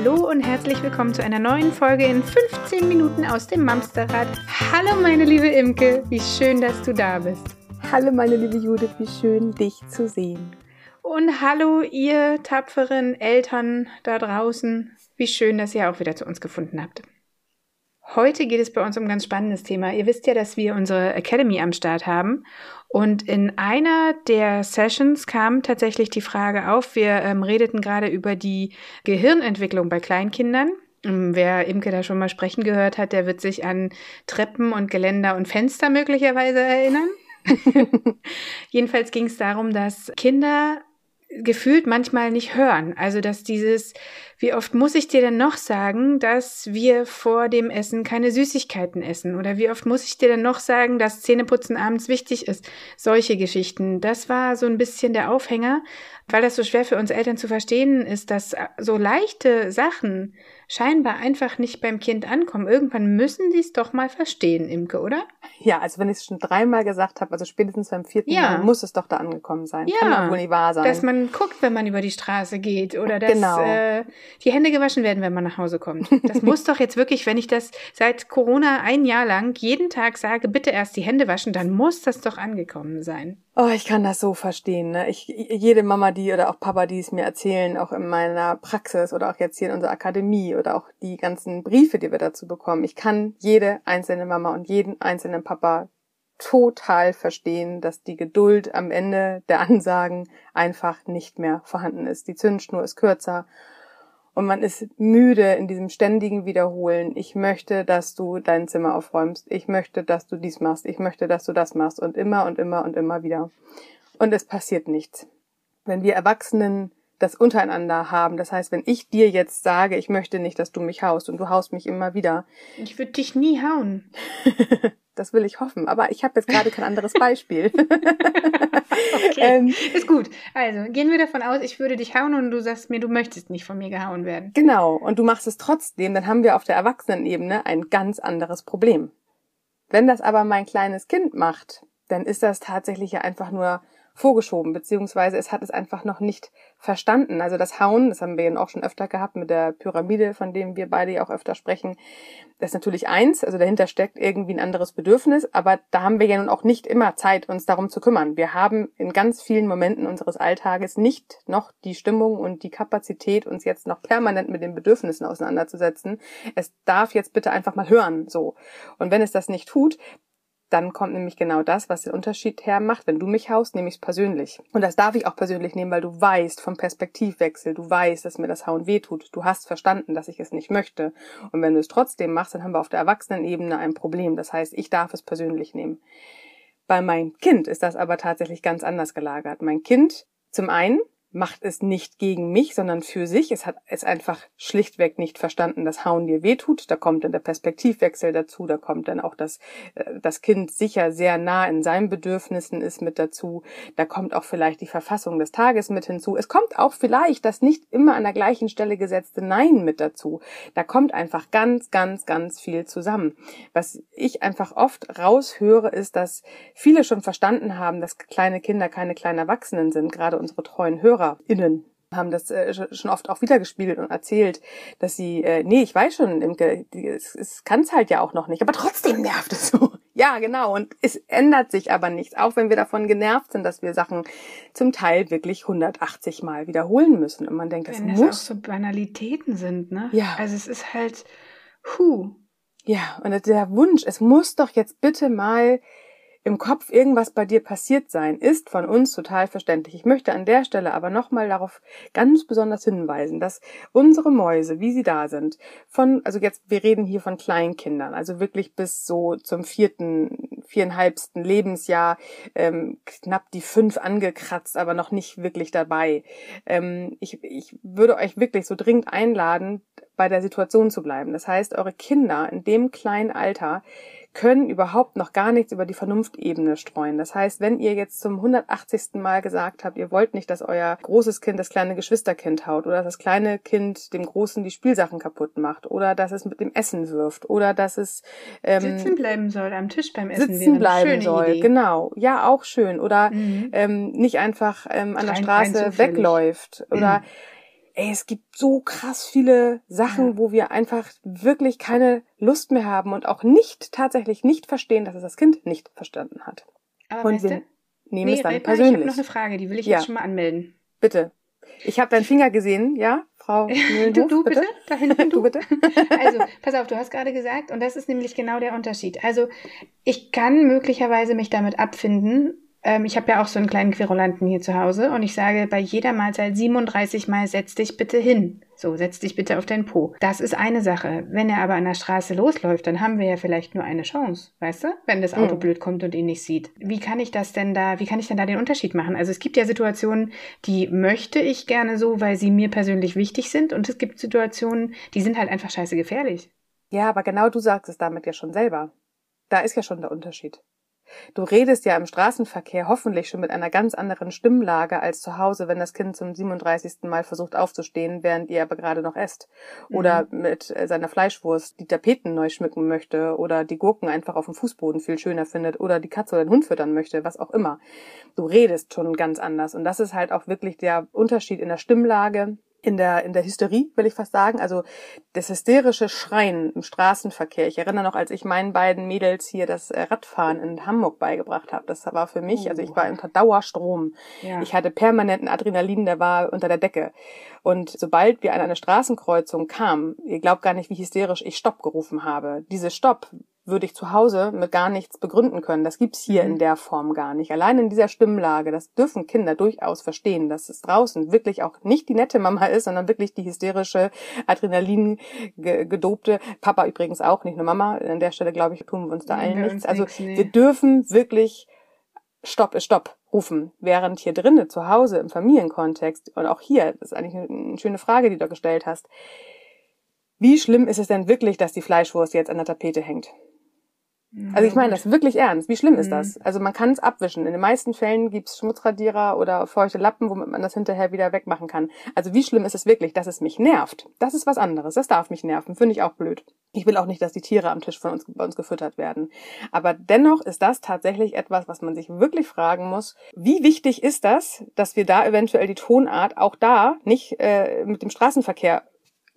Hallo und herzlich willkommen zu einer neuen Folge in 15 Minuten aus dem Mamsterrad. Hallo meine liebe Imke, wie schön, dass du da bist. Hallo meine liebe Judith, wie schön dich zu sehen. Und hallo ihr tapferen Eltern da draußen, wie schön, dass ihr auch wieder zu uns gefunden habt. Heute geht es bei uns um ein ganz spannendes Thema. Ihr wisst ja, dass wir unsere Academy am Start haben. Und in einer der Sessions kam tatsächlich die Frage auf, wir ähm, redeten gerade über die Gehirnentwicklung bei Kleinkindern. Ähm, wer Imke da schon mal sprechen gehört hat, der wird sich an Treppen und Geländer und Fenster möglicherweise erinnern. Jedenfalls ging es darum, dass Kinder gefühlt manchmal nicht hören. Also dass dieses, wie oft muss ich dir denn noch sagen, dass wir vor dem Essen keine Süßigkeiten essen? Oder wie oft muss ich dir denn noch sagen, dass Zähneputzen abends wichtig ist? Solche Geschichten. Das war so ein bisschen der Aufhänger, weil das so schwer für uns Eltern zu verstehen ist, dass so leichte Sachen scheinbar einfach nicht beim Kind ankommen. Irgendwann müssen sie es doch mal verstehen, Imke, oder? Ja, also wenn ich es schon dreimal gesagt habe, also spätestens beim vierten ja. Mal, muss es doch da angekommen sein. Ja, Kann doch wohl nicht wahr sein. Dass man guckt, wenn man über die Straße geht oder dass genau. äh, die Hände gewaschen werden, wenn man nach Hause kommt. Das muss doch jetzt wirklich, wenn ich das seit Corona ein Jahr lang jeden Tag sage, bitte erst die Hände waschen, dann muss das doch angekommen sein. Oh, ich kann das so verstehen. Ne? Ich, jede Mama, die oder auch Papa, die es mir erzählen, auch in meiner Praxis oder auch jetzt hier in unserer Akademie oder auch die ganzen Briefe, die wir dazu bekommen. Ich kann jede einzelne Mama und jeden einzelnen Papa total verstehen, dass die Geduld am Ende der Ansagen einfach nicht mehr vorhanden ist. Die Zündschnur ist kürzer und man ist müde in diesem ständigen Wiederholen. Ich möchte, dass du dein Zimmer aufräumst. Ich möchte, dass du dies machst. Ich möchte, dass du das machst. Und immer und immer und immer wieder. Und es passiert nichts. Wenn wir Erwachsenen das untereinander haben. Das heißt, wenn ich dir jetzt sage, ich möchte nicht, dass du mich haust und du haust mich immer wieder. Ich würde dich nie hauen. das will ich hoffen. Aber ich habe jetzt gerade kein anderes Beispiel. okay. ähm, ist gut. Also gehen wir davon aus, ich würde dich hauen und du sagst mir, du möchtest nicht von mir gehauen werden. Genau. Und du machst es trotzdem, dann haben wir auf der Erwachsenenebene ein ganz anderes Problem. Wenn das aber mein kleines Kind macht, dann ist das tatsächlich ja einfach nur vorgeschoben, beziehungsweise es hat es einfach noch nicht verstanden. Also das Hauen, das haben wir ja auch schon öfter gehabt mit der Pyramide, von dem wir beide ja auch öfter sprechen, das ist natürlich eins, also dahinter steckt irgendwie ein anderes Bedürfnis, aber da haben wir ja nun auch nicht immer Zeit, uns darum zu kümmern. Wir haben in ganz vielen Momenten unseres Alltages nicht noch die Stimmung und die Kapazität, uns jetzt noch permanent mit den Bedürfnissen auseinanderzusetzen. Es darf jetzt bitte einfach mal hören, so. Und wenn es das nicht tut, dann kommt nämlich genau das, was den Unterschied hermacht. Wenn du mich haust, nehme ich es persönlich. Und das darf ich auch persönlich nehmen, weil du weißt vom Perspektivwechsel, du weißt, dass mir das Hauen wehtut. Du hast verstanden, dass ich es nicht möchte. Und wenn du es trotzdem machst, dann haben wir auf der Erwachsenenebene ein Problem. Das heißt, ich darf es persönlich nehmen. Bei meinem Kind ist das aber tatsächlich ganz anders gelagert. Mein Kind, zum einen, macht es nicht gegen mich, sondern für sich. Es hat es einfach schlichtweg nicht verstanden, dass Hauen dir wehtut. Da kommt dann der Perspektivwechsel dazu. Da kommt dann auch das, äh, das Kind sicher sehr nah in seinen Bedürfnissen ist mit dazu. Da kommt auch vielleicht die Verfassung des Tages mit hinzu. Es kommt auch vielleicht das nicht immer an der gleichen Stelle gesetzte Nein mit dazu. Da kommt einfach ganz, ganz, ganz viel zusammen. Was ich einfach oft raushöre, ist, dass viele schon verstanden haben, dass kleine Kinder keine kleinen Erwachsenen sind, gerade unsere treuen Hörer HörerInnen haben das äh, schon oft auch wiedergespiegelt und erzählt, dass sie, äh, nee, ich weiß schon, Imke, es, es kann es halt ja auch noch nicht, aber trotzdem nervt es so. ja, genau. Und es ändert sich aber nichts, auch wenn wir davon genervt sind, dass wir Sachen zum Teil wirklich 180 Mal wiederholen müssen. Und man denkt, das wenn muss. auch so Banalitäten sind, ne? Ja. Also es ist halt, hu. Ja, und der Wunsch, es muss doch jetzt bitte mal im Kopf irgendwas bei dir passiert sein, ist von uns total verständlich. Ich möchte an der Stelle aber nochmal darauf ganz besonders hinweisen, dass unsere Mäuse, wie sie da sind, von, also jetzt, wir reden hier von Kleinkindern, also wirklich bis so zum vierten, viereinhalbsten Lebensjahr, ähm, knapp die fünf angekratzt, aber noch nicht wirklich dabei. Ähm, ich, ich würde euch wirklich so dringend einladen, bei der Situation zu bleiben. Das heißt, eure Kinder in dem kleinen Alter, können überhaupt noch gar nichts über die Vernunftebene streuen. Das heißt, wenn ihr jetzt zum 180. Mal gesagt habt, ihr wollt nicht, dass euer großes Kind das kleine Geschwisterkind haut oder dass das kleine Kind dem Großen die Spielsachen kaputt macht oder dass es mit dem Essen wirft oder dass es ähm, sitzen bleiben soll am Tisch beim Essen sitzen bleiben soll, Idee. genau, ja auch schön oder mhm. ähm, nicht einfach ähm, an rein, der Straße wegläuft oder mhm ey, es gibt so krass viele Sachen, ja. wo wir einfach wirklich keine Lust mehr haben und auch nicht, tatsächlich nicht verstehen, dass es das Kind nicht verstanden hat. Aber und wir nehmen nee, es dann persönlich. Ich habe noch eine Frage, die will ich ja. jetzt schon mal anmelden. Bitte. Ich habe deinen Finger gesehen, ja, Frau Du, du bitte? bitte? Da hinten du. du bitte? also, pass auf, du hast gerade gesagt, und das ist nämlich genau der Unterschied. Also, ich kann möglicherweise mich damit abfinden, ähm, ich habe ja auch so einen kleinen Querulanten hier zu Hause und ich sage bei jeder Mahlzeit 37 Mal, setz dich bitte hin. So, setz dich bitte auf deinen Po. Das ist eine Sache. Wenn er aber an der Straße losläuft, dann haben wir ja vielleicht nur eine Chance, weißt du? Wenn das Auto mhm. blöd kommt und ihn nicht sieht. Wie kann ich das denn da, wie kann ich denn da den Unterschied machen? Also es gibt ja Situationen, die möchte ich gerne so, weil sie mir persönlich wichtig sind und es gibt Situationen, die sind halt einfach scheiße gefährlich. Ja, aber genau du sagst es damit ja schon selber. Da ist ja schon der Unterschied. Du redest ja im Straßenverkehr hoffentlich schon mit einer ganz anderen Stimmlage als zu Hause, wenn das Kind zum 37. Mal versucht aufzustehen, während ihr aber gerade noch esst. Oder mhm. mit äh, seiner Fleischwurst die Tapeten neu schmücken möchte oder die Gurken einfach auf dem Fußboden viel schöner findet oder die Katze oder den Hund füttern möchte, was auch immer. Du redest schon ganz anders. Und das ist halt auch wirklich der Unterschied in der Stimmlage, in der, in der Hysterie, will ich fast sagen. Also das hysterische Schreien im Straßenverkehr. Ich erinnere noch, als ich meinen beiden Mädels hier das äh, Radfahren in Hamburg beigebracht habe. Das war für mich, also ich war unter Dauerstrom. Ja. Ich hatte permanenten Adrenalin, der war unter der Decke. Und sobald wir an eine Straßenkreuzung kamen, ihr glaubt gar nicht, wie hysterisch ich Stopp gerufen habe. Diese Stopp würde ich zu Hause mit gar nichts begründen können. Das gibt's hier mhm. in der Form gar nicht. Allein in dieser Stimmlage, das dürfen Kinder durchaus verstehen, dass es draußen wirklich auch nicht die nette Mama ist, sondern wirklich die hysterische, Adrenalin gedobte, Papa übrigens auch, nicht nur Mama. An der Stelle, glaube ich, tun wir uns da allen nichts. Also wir dürfen wirklich Stopp ist Stopp rufen, während hier drinnen zu Hause im Familienkontext und auch hier, das ist eigentlich eine schöne Frage, die du gestellt hast. Wie schlimm ist es denn wirklich, dass die Fleischwurst jetzt an der Tapete hängt? Also ich meine das wirklich ernst. Wie schlimm ist das? Mhm. Also man kann es abwischen. In den meisten Fällen gibt's Schmutzradierer oder feuchte Lappen, womit man das hinterher wieder wegmachen kann. Also wie schlimm ist es wirklich, dass es mich nervt? Das ist was anderes. Das darf mich nerven. Finde ich auch blöd. Ich will auch nicht, dass die Tiere am Tisch von uns, bei uns gefüttert werden. Aber dennoch ist das tatsächlich etwas, was man sich wirklich fragen muss. Wie wichtig ist das, dass wir da eventuell die Tonart auch da nicht äh, mit dem Straßenverkehr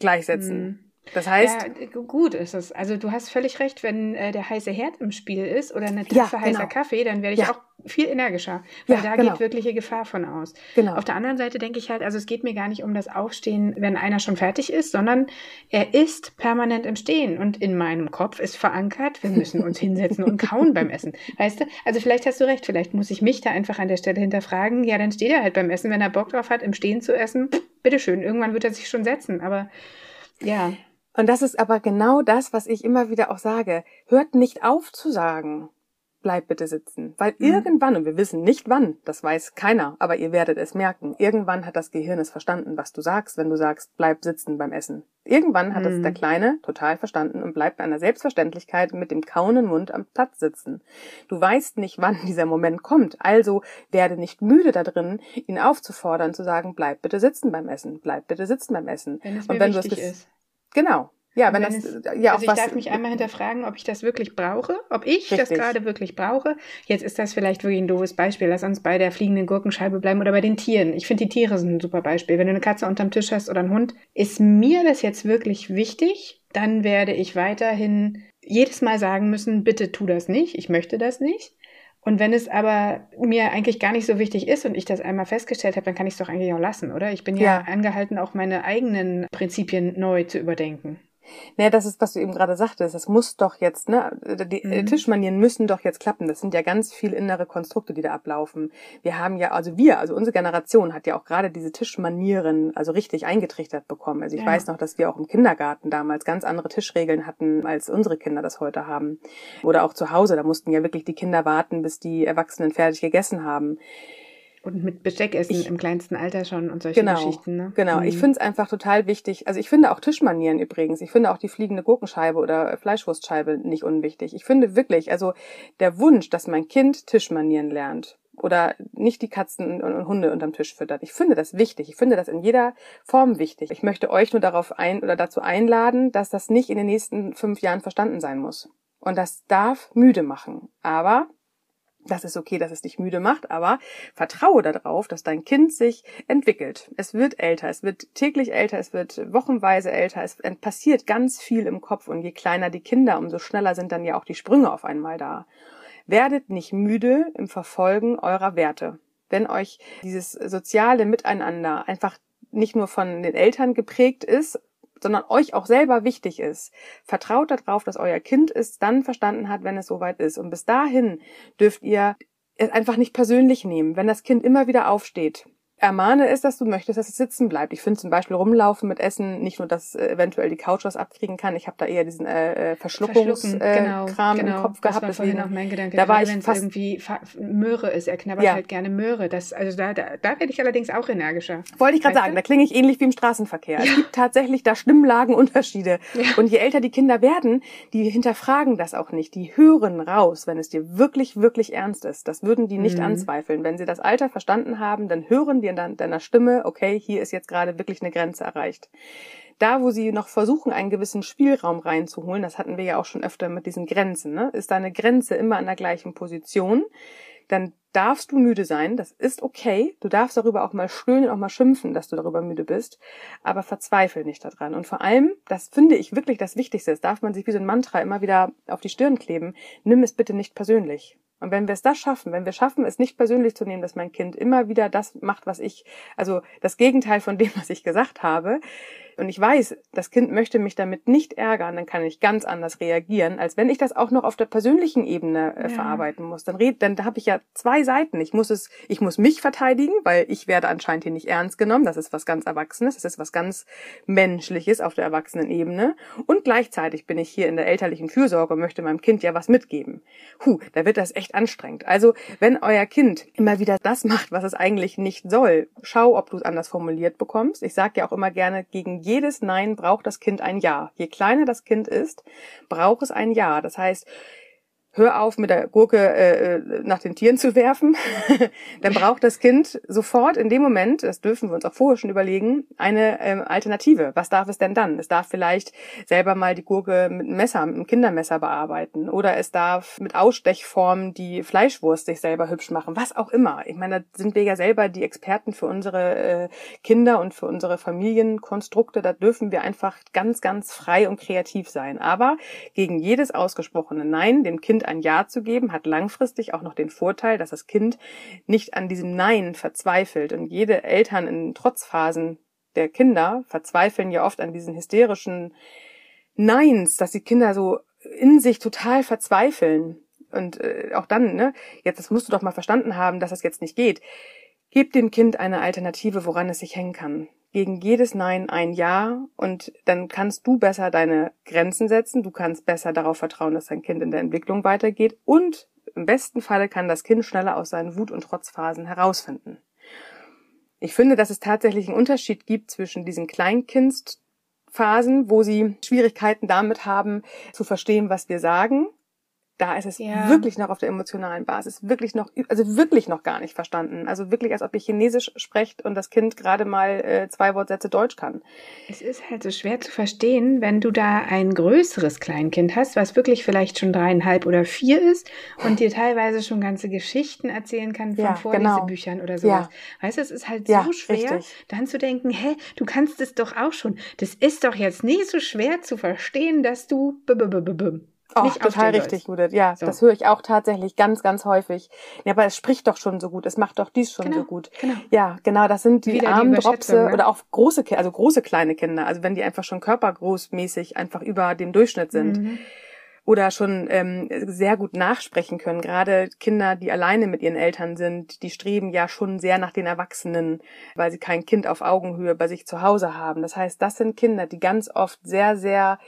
gleichsetzen? Mhm. Das heißt. Ja, gut ist es. Also du hast völlig recht, wenn äh, der heiße Herd im Spiel ist oder eine Tasse ja, genau. heißer Kaffee, dann werde ich ja. auch viel energischer, weil da genau. geht wirkliche Gefahr von aus. Genau. Auf der anderen Seite denke ich halt, also es geht mir gar nicht um das Aufstehen, wenn einer schon fertig ist, sondern er ist permanent im Stehen und in meinem Kopf ist verankert, wir müssen uns hinsetzen und kauen beim Essen. Weißt du? Also vielleicht hast du recht, vielleicht muss ich mich da einfach an der Stelle hinterfragen. Ja, dann steht er halt beim Essen, wenn er Bock drauf hat, im Stehen zu essen. Bitteschön, irgendwann wird er sich schon setzen, aber ja. Und das ist aber genau das, was ich immer wieder auch sage. Hört nicht auf zu sagen. Bleib bitte sitzen. Weil mhm. irgendwann, und wir wissen nicht wann, das weiß keiner, aber ihr werdet es merken, irgendwann hat das Gehirn es verstanden, was du sagst, wenn du sagst, bleib sitzen beim Essen. Irgendwann hat mhm. es der Kleine total verstanden und bleibt bei einer Selbstverständlichkeit mit dem kauenden Mund am Platz sitzen. Du weißt nicht, wann dieser Moment kommt, also werde nicht müde da drin, ihn aufzufordern, zu sagen, bleib bitte sitzen beim Essen, bleib bitte sitzen beim Essen. Wenn es und wenn wichtig ist. Genau. Ja, wenn, wenn das, es, ja, also ich was, darf mich einmal hinterfragen, ob ich das wirklich brauche, ob ich richtig. das gerade wirklich brauche. Jetzt ist das vielleicht wirklich ein doofes Beispiel. Lass uns bei der fliegenden Gurkenscheibe bleiben oder bei den Tieren. Ich finde, die Tiere sind ein super Beispiel. Wenn du eine Katze unterm Tisch hast oder einen Hund, ist mir das jetzt wirklich wichtig, dann werde ich weiterhin jedes Mal sagen müssen, bitte tu das nicht, ich möchte das nicht. Und wenn es aber mir eigentlich gar nicht so wichtig ist und ich das einmal festgestellt habe, dann kann ich es doch eigentlich auch lassen, oder? Ich bin ja, ja angehalten, auch meine eigenen Prinzipien neu zu überdenken. Naja, das ist, was du eben gerade sagtest. Das muss doch jetzt, ne? Die mhm. Tischmanieren müssen doch jetzt klappen. Das sind ja ganz viel innere Konstrukte, die da ablaufen. Wir haben ja, also wir, also unsere Generation hat ja auch gerade diese Tischmanieren, also richtig eingetrichtert bekommen. Also ich ja. weiß noch, dass wir auch im Kindergarten damals ganz andere Tischregeln hatten, als unsere Kinder das heute haben. Oder auch zu Hause, da mussten ja wirklich die Kinder warten, bis die Erwachsenen fertig gegessen haben. Und mit Besteckessen ich, im kleinsten Alter schon und solche genau, Geschichten. Ne? Genau, mhm. ich finde es einfach total wichtig. Also ich finde auch Tischmanieren übrigens. Ich finde auch die fliegende Gurkenscheibe oder Fleischwurstscheibe nicht unwichtig. Ich finde wirklich, also der Wunsch, dass mein Kind Tischmanieren lernt oder nicht die Katzen und Hunde unterm Tisch füttert. Ich finde das wichtig. Ich finde das in jeder Form wichtig. Ich möchte euch nur darauf ein oder dazu einladen, dass das nicht in den nächsten fünf Jahren verstanden sein muss. Und das darf müde machen. Aber Das ist okay, dass es dich müde macht, aber vertraue darauf, dass dein Kind sich entwickelt. Es wird älter, es wird täglich älter, es wird wochenweise älter, es passiert ganz viel im Kopf und je kleiner die Kinder, umso schneller sind dann ja auch die Sprünge auf einmal da. Werdet nicht müde im Verfolgen eurer Werte. Wenn euch dieses soziale Miteinander einfach nicht nur von den Eltern geprägt ist, sondern euch auch selber wichtig ist. Vertraut darauf, dass euer Kind es dann verstanden hat, wenn es soweit ist. Und bis dahin dürft ihr es einfach nicht persönlich nehmen. Wenn das Kind immer wieder aufsteht, ermahne es, dass du möchtest, dass es sitzen bleibt. Ich finde zum Beispiel rumlaufen mit Essen nicht nur, dass äh, eventuell die Couch was abkriegen kann. Ich habe da eher diesen äh, Verschluckungskram äh, genau, genau, im Kopf gehabt. Das war auch mein Gedanke. Da war ich wenn es fast irgendwie Möhre ist. Er knabbert Ja. halt gerne Möhre. Das, also da, da, da werde ich allerdings auch energischer. Wollte ich gerade sagen, du? da klinge ich ähnlich wie im Straßenverkehr. Es gibt tatsächlich da Stimmlagenunterschiede. Ja. Und je älter die Kinder werden, die hinterfragen das auch nicht. Die hören raus, wenn es dir wirklich, wirklich ernst ist. Das würden die nicht Mhm. anzweifeln. Wenn sie das Alter verstanden haben, dann hören die dein- deiner Stimme, okay, hier ist jetzt gerade wirklich eine Grenze erreicht. Da, wo sie noch versuchen, einen gewissen Spielraum reinzuholen, das hatten wir ja auch schon öfter mit diesen Grenzen, ne? ist deine Grenze immer an der gleichen Position, dann darfst du müde sein, das ist okay. Du darfst darüber auch mal stöhnen, auch mal schimpfen, dass du darüber müde bist, aber verzweifel nicht daran. Und vor allem, das finde ich wirklich das Wichtigste, das darf man sich wie so ein Mantra immer wieder auf die Stirn kleben, nimm es bitte nicht persönlich. Und wenn wir es das schaffen, wenn wir schaffen, es nicht persönlich zu nehmen, dass mein Kind immer wieder das macht, was ich, also das Gegenteil von dem, was ich gesagt habe, und ich weiß, das Kind möchte mich damit nicht ärgern, dann kann ich ganz anders reagieren, als wenn ich das auch noch auf der persönlichen Ebene äh, Ja. verarbeiten muss. Dann red, dann da habe ich ja zwei Seiten. Ich muss es, ich muss mich verteidigen, weil ich werde anscheinend hier nicht ernst genommen. Das ist was ganz Erwachsenes, das ist was ganz Menschliches auf der Erwachsenenebene. Und gleichzeitig bin ich hier in der elterlichen Fürsorge und möchte meinem Kind ja was mitgeben. Huh, da wird das echt anstrengend. Also, wenn euer Kind immer wieder das macht, was es eigentlich nicht soll, schau, ob du es anders formuliert bekommst. Ich sage ja auch immer gerne, gegen jedes Nein braucht das Kind ein Ja. Je kleiner das Kind ist, braucht es ein Ja. Das heißt, hör auf mit der Gurke äh, äh, nach den Tieren zu werfen, dann braucht das Kind sofort in dem Moment, das dürfen wir uns auch vorher schon überlegen, eine ähm, Alternative. Was darf es denn dann? Es darf vielleicht selber mal die Gurke mit einem Messer, mit einem Kindermesser bearbeiten oder es darf mit Ausstechformen die Fleischwurst sich selber hübsch machen, was auch immer. Ich meine, da sind wir ja selber die Experten für unsere äh, Kinder und für unsere Familienkonstrukte. Da dürfen wir einfach ganz, ganz frei und kreativ sein. Aber gegen jedes ausgesprochene Nein dem Kind ein Ja zu geben, hat langfristig auch noch den Vorteil, dass das Kind nicht an diesem Nein verzweifelt. Und jede Eltern in Trotzphasen der Kinder verzweifeln ja oft an diesen hysterischen Neins, dass die Kinder so in sich total verzweifeln. Und äh, auch dann, ne, jetzt das musst du doch mal verstanden haben, dass das jetzt nicht geht. Gib dem Kind eine Alternative, woran es sich hängen kann. Gegen jedes Nein ein Ja und dann kannst du besser deine Grenzen setzen, du kannst besser darauf vertrauen, dass dein Kind in der Entwicklung weitergeht und im besten Falle kann das Kind schneller aus seinen Wut- und Trotzphasen herausfinden. Ich finde, dass es tatsächlich einen Unterschied gibt zwischen diesen Kleinkindsphasen, wo sie Schwierigkeiten damit haben, zu verstehen, was wir sagen. Da ist es Ja. wirklich noch auf der emotionalen Basis, wirklich noch, also wirklich noch gar nicht verstanden. Also wirklich, als ob ihr Chinesisch sprecht und das Kind gerade mal äh, zwei Wortsätze Deutsch kann. Es ist halt so schwer zu verstehen, wenn du da ein größeres Kleinkind hast, was wirklich vielleicht schon dreieinhalb oder vier ist und dir teilweise schon ganze Geschichten erzählen kann von Ja, Vorlesebüchern oder sowas. Weißt du, es ist halt Ja, so schwer, richtig. dann zu denken, hä, du kannst es doch auch schon. Das ist doch jetzt nicht so schwer zu verstehen, dass du -b Oh, nicht total richtig, sollst. Judith. Ja, So. das höre ich auch tatsächlich ganz, ganz häufig. Ja, aber es spricht doch schon so gut. Es macht doch dies schon Genau, so gut. genau. Ja, genau. Das sind die Wieder armen Dropse ne? oder auch große, also große kleine Kinder. Also wenn die einfach schon körpergroßmäßig einfach über dem Durchschnitt sind. Mhm. oder schon ähm, sehr gut nachsprechen können. Gerade Kinder, die alleine mit ihren Eltern sind, die streben ja schon sehr nach den Erwachsenen, weil sie kein Kind auf Augenhöhe bei sich zu Hause haben. Das heißt, das sind Kinder, die ganz oft sehr, sehr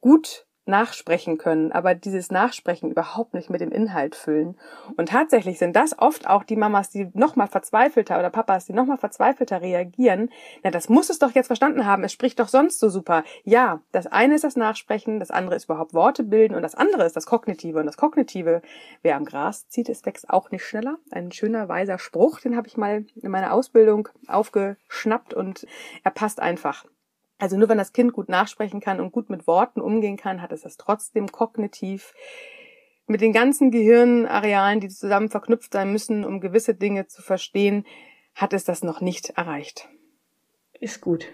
gut nachsprechen können, aber dieses Nachsprechen überhaupt nicht mit dem Inhalt füllen. Und tatsächlich sind das oft auch die Mamas, die noch mal verzweifelter oder Papas, die noch mal verzweifelter reagieren. Na, das muss es doch jetzt verstanden haben. Es spricht doch sonst so super. Ja, das eine ist das Nachsprechen, das andere ist überhaupt Worte bilden und das andere ist das Kognitive. Und das Kognitive, wer am Gras zieht, es wächst auch nicht schneller. Ein schöner weiser Spruch, den habe ich mal in meiner Ausbildung aufgeschnappt und er passt einfach. Also nur wenn das Kind gut nachsprechen kann und gut mit Worten umgehen kann, hat es das trotzdem kognitiv mit den ganzen Gehirnarealen, die zusammen verknüpft sein müssen, um gewisse Dinge zu verstehen, hat es das noch nicht erreicht. Ist gut.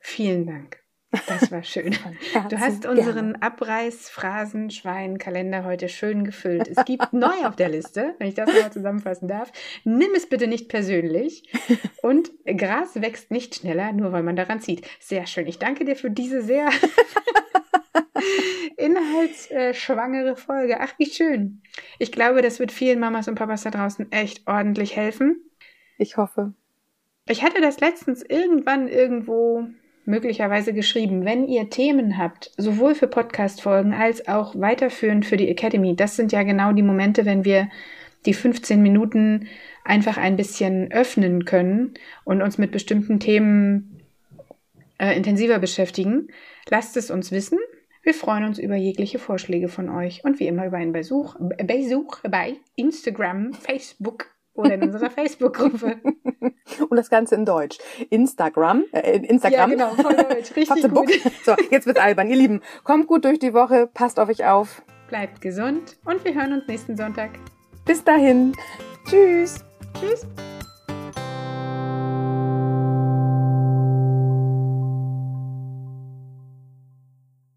Vielen Dank. Das war schön. Du hast unseren Abreißphrasenschwein-Kalender heute schön gefüllt. Es gibt neu auf der Liste, wenn ich das mal zusammenfassen darf. Nimm es bitte nicht persönlich. Und Gras wächst nicht schneller, nur weil man daran zieht. Sehr schön. Ich danke dir für diese sehr inhaltsschwangere Folge. Ach, wie schön. Ich glaube, das wird vielen Mamas und Papas da draußen echt ordentlich helfen. Ich hoffe. Ich hatte das letztens irgendwann irgendwo möglicherweise geschrieben, wenn ihr Themen habt, sowohl für Podcast-Folgen als auch weiterführend für die Academy. Das sind ja genau die Momente, wenn wir die 15 Minuten einfach ein bisschen öffnen können und uns mit bestimmten Themen äh, intensiver beschäftigen. Lasst es uns wissen. Wir freuen uns über jegliche Vorschläge von euch und wie immer über einen Besuch, Besuch bei Instagram, Facebook oder in unserer Facebook-Gruppe. Und das Ganze in Deutsch. Instagram, äh, Instagram. Ja, genau, voll Deutsch. Richtig gut. So, jetzt wird's albern. Ihr Lieben, kommt gut durch die Woche, passt auf euch auf. Bleibt gesund und wir hören uns nächsten Sonntag. Bis dahin. Tschüss. Tschüss.